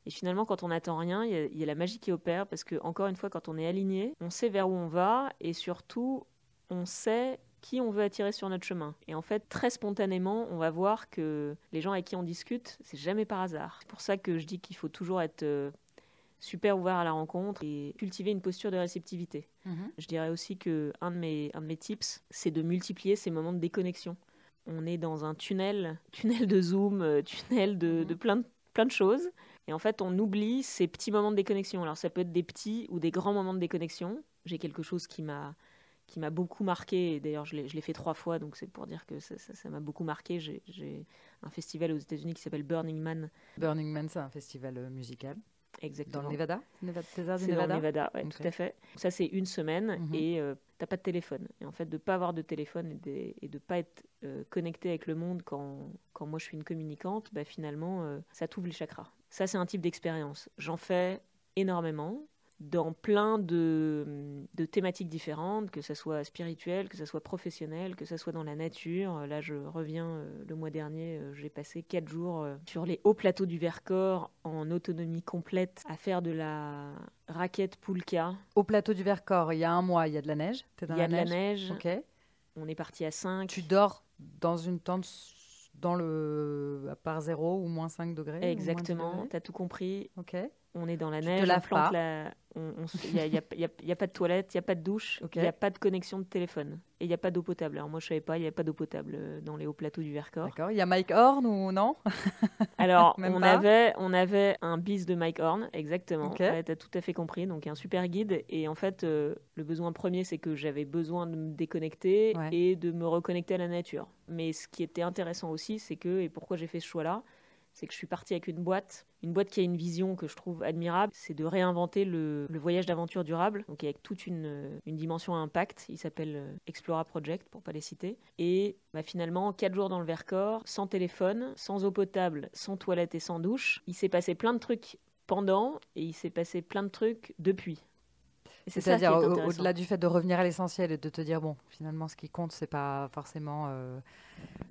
Et finalement, quand on n'attend rien, il y, a la magie qui opère parce que, encore une fois, quand on est aligné, on sait vers où on va et surtout, on sait qui on veut attirer sur notre chemin. Et en fait, très spontanément, on va voir que les gens avec qui on discute, c'est jamais par hasard. C'est pour ça que je dis qu'il faut toujours être euh, super ouvert à la rencontre et cultiver une posture de réceptivité. Mhm. Je dirais aussi que un de mes, un de mes tips, c'est de multiplier ces moments de déconnexion on est dans un tunnel, tunnel de Zoom, euh, tunnel de, mhm. plein, de, plein de choses. Et en fait, on oublie ces petits moments de déconnexion. Alors, ça peut être des petits ou des grands moments de déconnexion. J'ai quelque chose qui m'a qui m'a beaucoup marqué. D'ailleurs, je l'ai fait trois fois, donc c'est pour dire que ça m'a beaucoup marqué. J'ai un festival aux États-Unis qui s'appelle Burning Man. Burning Man, c'est un festival euh, musical. Exactement. Dans le Nevada? Nevada C'est dans le Nevada, ouais, tout à fait. Ça, c'est une semaine mhm. et euh, tu n'as pas de téléphone. Et en fait, de pas avoir de téléphone et de pas être euh, connecté avec le monde quand, quand moi je suis une communicante, bah, finalement, euh, ça t'ouvre les chakras. Ça, c'est un type d'expérience. J'en fais énormément dans plein de, de, thématiques différentes, que ce soit spirituel, que ce soit professionnel, que ce soit dans la nature. Là, je reviens euh, le mois dernier, euh, j'ai passé quatre jours euh, sur les hauts plateaux du Vercors en autonomie complète à faire de la raquette poulka. Au plateau du Vercors, il y a un mois, il y a de la neige? Il y a de la neige? Ok. On est parti à 5. Tu dors dans une tente dans le à part 0 ou moins 5 degrés Exactement, tu as tout compris. Ok on est dans la neige, il n'y a, pas de toilette, il n'y a pas de douche, il n'y a pas de connexion de téléphone. Et il n'y a pas d'eau potable. Alors moi je ne savais pas, il n'y a pas d'eau potable euh, dans les hauts plateaux du Vercors. D'accord, il y a Mike Horn ou non? Alors on, avait, on avait un bis de Mike Horn, exactement, tu as tout à fait compris, donc un super guide. Et en fait euh, le besoin premier c'est que j'avais besoin de me déconnecter et de me reconnecter à la nature. Mais ce qui était intéressant aussi c'est que, et pourquoi j'ai fait ce choix-là, c'est que je suis partie avec une boîte, une boîte qui a une vision que je trouve admirable, c'est de réinventer le, voyage d'aventure durable, donc avec toute une, dimension à impact. Il s'appelle euh, Explora Project, pour pas les citer. Et bah, finalement, quatre jours dans le Vercors, sans téléphone, sans eau potable, sans toilette et sans douche. Il s'est passé plein de trucs pendant et il s'est passé plein de trucs depuis. C'est-à-dire au-delà du fait de revenir à l'essentiel et de te dire bon, finalement, ce qui compte, c'est pas forcément euh,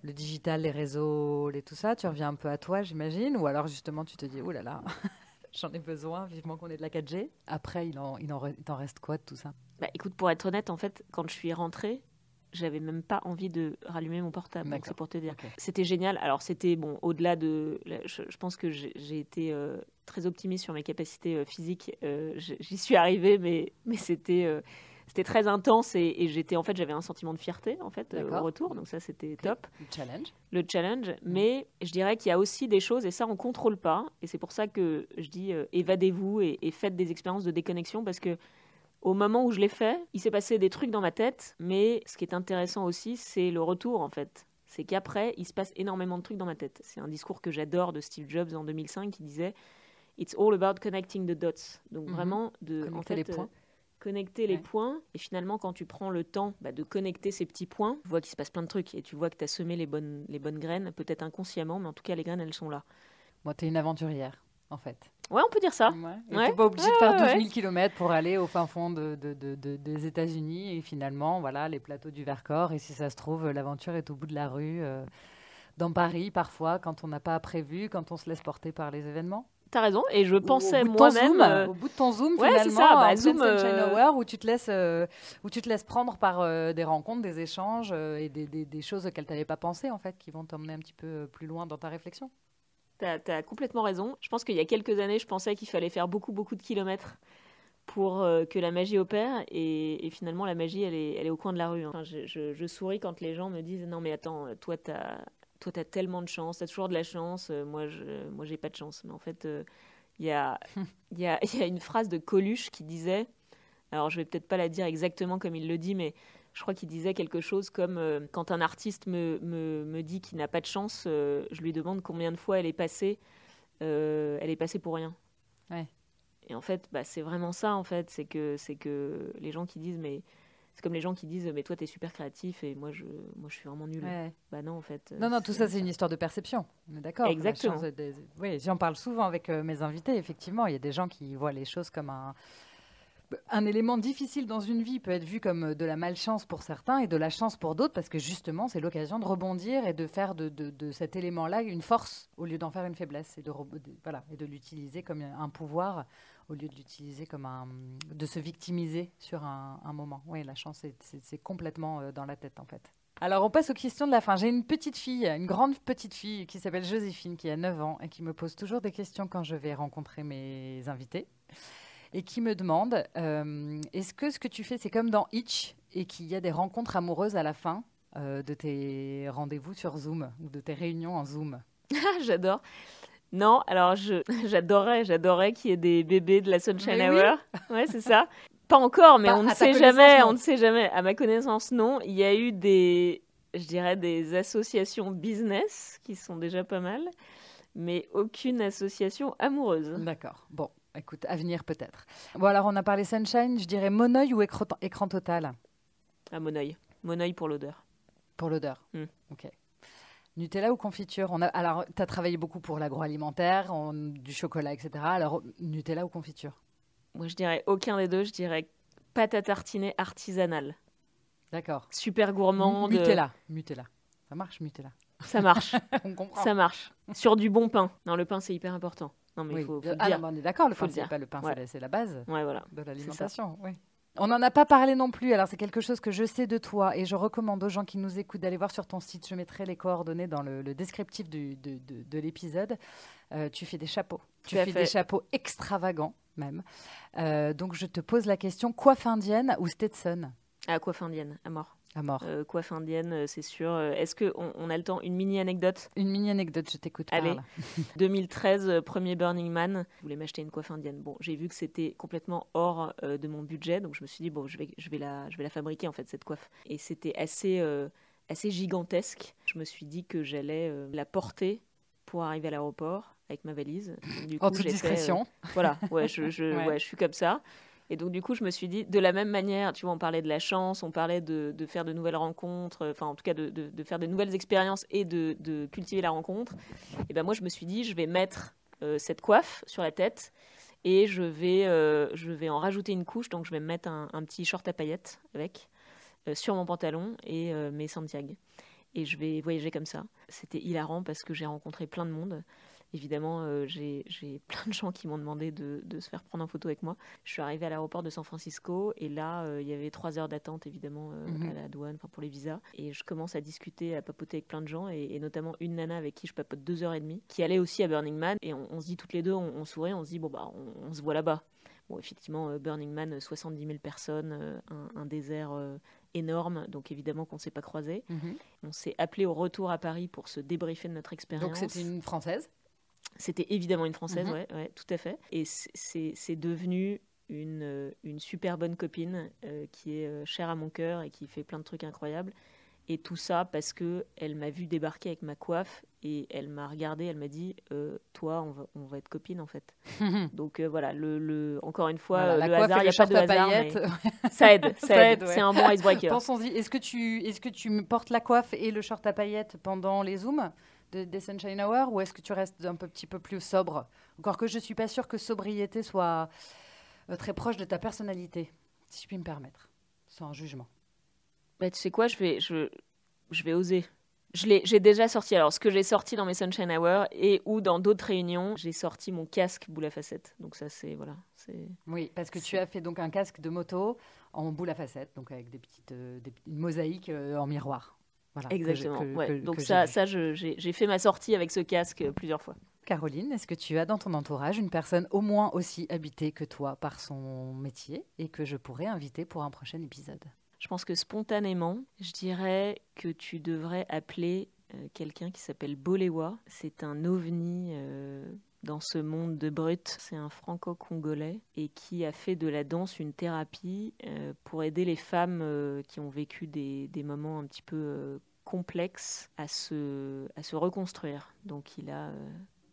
le digital, les réseaux, les tout ça. Tu reviens un peu à toi, j'imagine, ou alors justement, tu te dis oh là là, j'en ai besoin, vivement qu'on ait de la 4G. Après, il en, il en, t'en reste quoi de tout ça? Bah, écoute, pour être honnête, en fait, quand je suis rentrée, j'avais même pas envie de rallumer mon portable. C'est pour te dire. C'était génial. Alors c'était bon, au-delà de, je, pense que j'ai été euh, très optimiste sur mes capacités euh, physiques. Euh, j'y suis arrivée, mais mais c'était c'était très intense et, j'étais en fait j'avais un sentiment de fierté en fait au retour. Donc ça c'était top. Le challenge. Le challenge. Mm. Mais je dirais qu'il y a aussi des choses et ça on contrôle pas. Et c'est pour ça que je dis évadez-vous et, et faites des expériences de déconnexion parce que au moment où je l'ai fait, il s'est passé des trucs dans ma tête, mais ce qui est intéressant aussi, c'est le retour en fait. C'est qu'après, il se passe énormément de trucs dans ma tête. C'est un discours que j'adore de Steve Jobs en 2005 qui disait It's all about connecting the dots. Donc mhm. vraiment de connecter les points. connecter les points. Et finalement, quand tu prends le temps bah, de connecter ces petits points, tu vois qu'il se passe plein de trucs et tu vois que tu as semé les bonnes, les bonnes graines, peut-être inconsciemment, mais en tout cas, les graines, elles sont là. Moi, tu es une aventurière, en fait. Ouais, on peut dire ça. Ouais. pas obligé de faire 12 000 km pour aller au fin fond de, de, de, des États-Unis. Et finalement, voilà, les plateaux du Vercors. Et si ça se trouve, l'aventure est au bout de la rue, euh, dans Paris, parfois, quand on n'a pas prévu, quand on se laisse porter par les événements. T'as raison, et je pensais moi-même euh, au bout de ton zoom ouais, finalement, ça, bah, zoom, euh, Hour, où tu te laisses où tu te laisses prendre par des rencontres, des échanges et des, des, des choses auxquelles tu n'avais pas pensé en fait, qui vont t'emmener un petit peu plus loin dans ta réflexion. Tu as, complètement raison. Je pense qu'il y a quelques années, je pensais qu'il fallait faire beaucoup, beaucoup de kilomètres pour euh, que la magie opère. Et, finalement, la magie, elle est, elle est au coin de la rue. Hein. je, souris quand les gens me disent Non, mais attends, toi, tu as, toi, tu as tellement de chance, tu as toujours de la chance, euh, moi, je moi, j'ai pas de chance. Mais en fait, euh, il y, a, y, a, y, a, une phrase de Coluche qui disait, alors je vais peut-être pas la dire exactement comme il le dit, mais je crois qu'il disait quelque chose comme euh, quand un artiste me, me, me dit qu'il n'a pas de chance, euh, je lui demande combien de fois elle est passée, euh, elle est passée pour rien. Ouais. Et en fait, bah, c'est vraiment ça, en fait, c'est que, c'est que les gens qui disent, mais c'est comme les gens qui disent mais toi tu es super créatif et moi je moi je suis vraiment nul. Ouais. Bah non en fait. Non non tout ça c'est une histoire de perception. On est d'accord. Exactement. Oui, j'en parle souvent avec euh, mes invités. Effectivement, il y a des gens qui voient les choses comme un un élément difficile dans une vie peut être vu comme de la malchance pour certains et de la chance pour d'autres parce que justement c'est l'occasion de rebondir et de faire de, cet élément-là une force au lieu d'en faire une faiblesse et de l'utiliser comme un pouvoir au lieu de l'utiliser comme un de se victimiser sur un, un moment. Oui, la chance c'est complètement euh, dans la tête en fait. Alors on passe aux questions de la fin. J'ai une petite fille, une grande petite fille qui s'appelle Joséphine qui a 9 ans et qui me pose toujours des questions quand je vais rencontrer mes invités et qui me demande euh, est-ce que ce que tu fais, c'est comme dans Itch et qu'il y a des rencontres amoureuses à la fin euh, de tes rendez-vous sur Zoom ou de tes réunions en Zoom? J'adore. Non, alors j'adorerais, j'adorerais qu'il y ait des bébés de la Sunshine mais Hour. Oui. Ouais, c'est ça. Pas encore, mais Pas on ne sait jamais. On ne sait jamais. À ma connaissance, non. Il y a eu des, je dirais, des associations business qui sont déjà pas mal, mais aucune association amoureuse. D'accord. Bon, écoute, à venir peut-être. Bon, alors on a parlé Sunshine, je dirais monoeil ou écran, écran total? À mon œil. Mon œil pour l'odeur. Pour l'odeur. Mm. Ok. Nutella ou confiture? On a, Alors, tu as travaillé beaucoup pour l'agroalimentaire, du chocolat, etc. Alors, Nutella ou confiture? Moi, je dirais aucun des deux. Je dirais pâte à tartiner artisanale. D'accord. Super gourmande. Nutella. Nutella. Ça marche, Nutella. Ça marche. on comprend. ça marche. Sur du bon pain. Non, le pain, c'est hyper important. Non, mais Oui. faut, faut Le- ah, dire. non, on est d'accord, le Faut pain, c'est pas le pain, Ouais. c'est la- base Ouais, voilà. de l'alimentation. Oui. On n'en a pas parlé non plus, alors c'est quelque chose que je sais de toi et je recommande aux gens qui nous écoutent d'aller voir sur ton site. Je mettrai les coordonnées dans le, le descriptif du- de, de- de l'épisode. Euh, tu fais des chapeaux. Tu à fais fait. des chapeaux extravagants même. Euh, donc je te pose la question coiffe indienne ou Stetson? Ah, coiffe indienne, à mort. À mort. Euh, coiffe indienne, euh, c'est sûr. Euh, Est-ce qu'on on a le temps Une mini anecdote Une mini anecdote, je t'écoute. Allez. parle. 2013, euh, premier Burning Man. Je voulais m'acheter une coiffe indienne. Bon, j'ai vu que c'était complètement hors euh, de mon budget, donc je me suis dit bon, je vais, je vais la, je vais la fabriquer en fait cette coiffe. Et c'était assez, euh, assez gigantesque. Je me suis dit que j'allais la porter pour arriver à l'aéroport avec ma valise. En toute euh, discrétion. voilà, ouais, je, je, Ouais. ouais, je suis comme ça. Et donc, du coup, je me suis dit, de la même manière, tu vois, on parlait de la chance, on parlait de, faire de nouvelles rencontres, euh, enfin, en tout cas, de, faire de nouvelles expériences et de, cultiver la rencontre. Et ben moi, je me suis dit, je vais mettre euh, cette coiffe sur la tête et je vais, euh, je vais en rajouter une couche. Donc, je vais me mettre un, petit short à paillettes avec, sur mon pantalon et mes Santiago. Et je vais voyager comme ça. C'était hilarant parce que j'ai rencontré plein de monde. Évidemment, euh, j'ai plein de gens qui m'ont demandé de, de se faire prendre en photo avec moi. Je suis arrivée à l'aéroport de San Francisco et là, euh, il y avait trois heures d'attente évidemment euh, Mhm. à la douane pour les visas. Et je commence à discuter, à papoter avec plein de gens et, et notamment une nana avec qui je papote deux heures et demie, qui allait aussi à Burning Man. Et on, on se dit toutes les deux, on, on sourit, on se dit bon bah on, on se voit là-bas. Bon, effectivement, Burning Man, euh, 70 000 personnes, un, un désert énorme, donc évidemment qu'on ne s'est pas croisés. Mhm. On s'est appelé au retour à Paris pour se débriefer de notre expérience. Donc c'était une française. C'était évidemment une française, Mhm. ouais, ouais, tout à fait. Et c'est- devenu une, euh, une super bonne copine euh, qui est euh, chère à mon cœur et qui fait plein de trucs incroyables. Et tout ça parce que elle m'a vu débarquer avec ma coiffe et elle m'a regardé, elle m'a dit euh, Toi, on va, on va être copine en fait. Donc euh, voilà, le, le- encore une fois, Voilà, la le coiffe hasard, et il n'y le a pas de short à hasard. paillettes. mais Ça aide, ça, Ça aide. aide, ouais. C'est un bon icebreaker. Pensons-y. Est-ce que tu est-ce que tu portes la coiffe et le short à paillettes pendant les zooms? De, des Sunshine Hour ou est-ce que tu restes un peu, petit peu plus sobre? Encore que je suis pas sûre que sobriété soit euh, très proche de ta personnalité, si je puis me permettre, sans jugement. Bah, tu sais quoi, je vais, je, je vais oser. J'ai déjà sorti. Alors, ce que j'ai sorti dans mes Sunshine Hour et ou dans d'autres réunions, j'ai sorti mon casque boule à facettes. Donc ça, c'est voilà, c'est Oui, parce que tu as fait donc un casque de moto en boule à facettes, donc avec des petites euh, des, une mosaïque euh, en miroir. Voilà, exactement. que- ouais. que- Donc que ça, ça, je- j'ai j'ai fait ma sortie avec ce casque euh, plusieurs fois. Caroline, est-ce que tu as dans ton entourage une personne au moins aussi habitée que toi par son métier et que je pourrais inviter pour un prochain épisode? Je pense que spontanément, je dirais que tu devrais appeler quelqu'un qui s'appelle Bolewa. C'est un ovni dans ce monde de brut. C'est un franco-congolais et qui a fait de la danse une thérapie pour aider les femmes qui ont vécu des, moments un petit peu complexes à se, à se reconstruire. Donc il a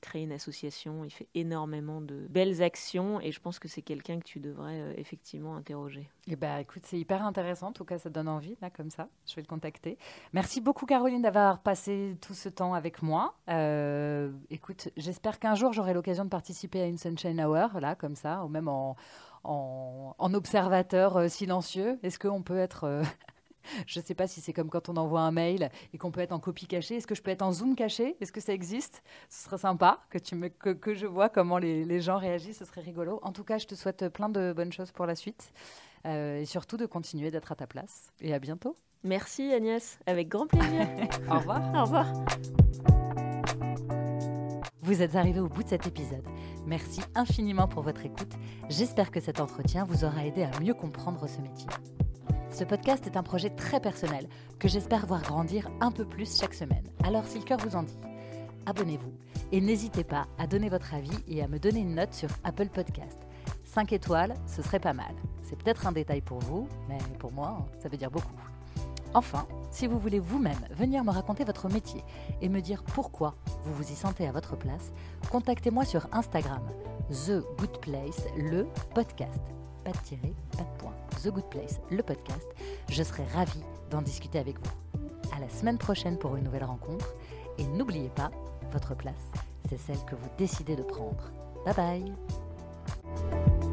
créé une association, il fait énormément de belles actions et je pense que c'est quelqu'un que tu devrais euh, effectivement interroger. Eh ben, écoute, c'est hyper intéressant, en tout cas ça donne envie, là, comme ça, je vais le contacter. Merci beaucoup Caroline d'avoir passé tout ce temps avec moi. Euh, écoute, j'espère qu'un jour j'aurai l'occasion de participer à une Sunshine Hour, là, comme ça, ou même en, en, observateur euh, silencieux. Est-ce qu'on peut être... Je ne sais pas si c'est comme quand on envoie un mail et qu'on peut être en copie cachée. Est-ce que je peux être en zoom caché Est-ce que ça existe? Ce serait sympa que, tu me, que, je vois comment les, gens réagissent. Ce serait rigolo. En tout cas, je te souhaite plein de bonnes choses pour la suite euh, et surtout de continuer d'être à ta place. Et à bientôt. Merci Agnès, avec grand plaisir. Au revoir. Au revoir. Vous êtes arrivé au bout de cet épisode. Merci infiniment pour votre écoute. J'espère que cet entretien vous aura aidé à mieux comprendre ce métier. Ce podcast est un projet très personnel que j'espère voir grandir un peu plus chaque semaine. Alors si le cœur vous en dit, abonnez-vous et n'hésitez pas à donner votre avis et à me donner une note sur Apple Podcast. 5 étoiles, ce serait pas mal. C'est peut-être un détail pour vous, mais pour moi, ça veut dire beaucoup. Enfin, si vous voulez vous-même venir me raconter votre métier et me dire pourquoi vous vous y sentez à votre place, contactez-moi sur Instagram, The Good Place, le podcast pas de tirer, pas de point. The Good Place, le podcast. Je serai ravie d'en discuter avec vous. À la semaine prochaine pour une nouvelle rencontre. Et n'oubliez pas, votre place, c'est celle que vous décidez de prendre. Bye bye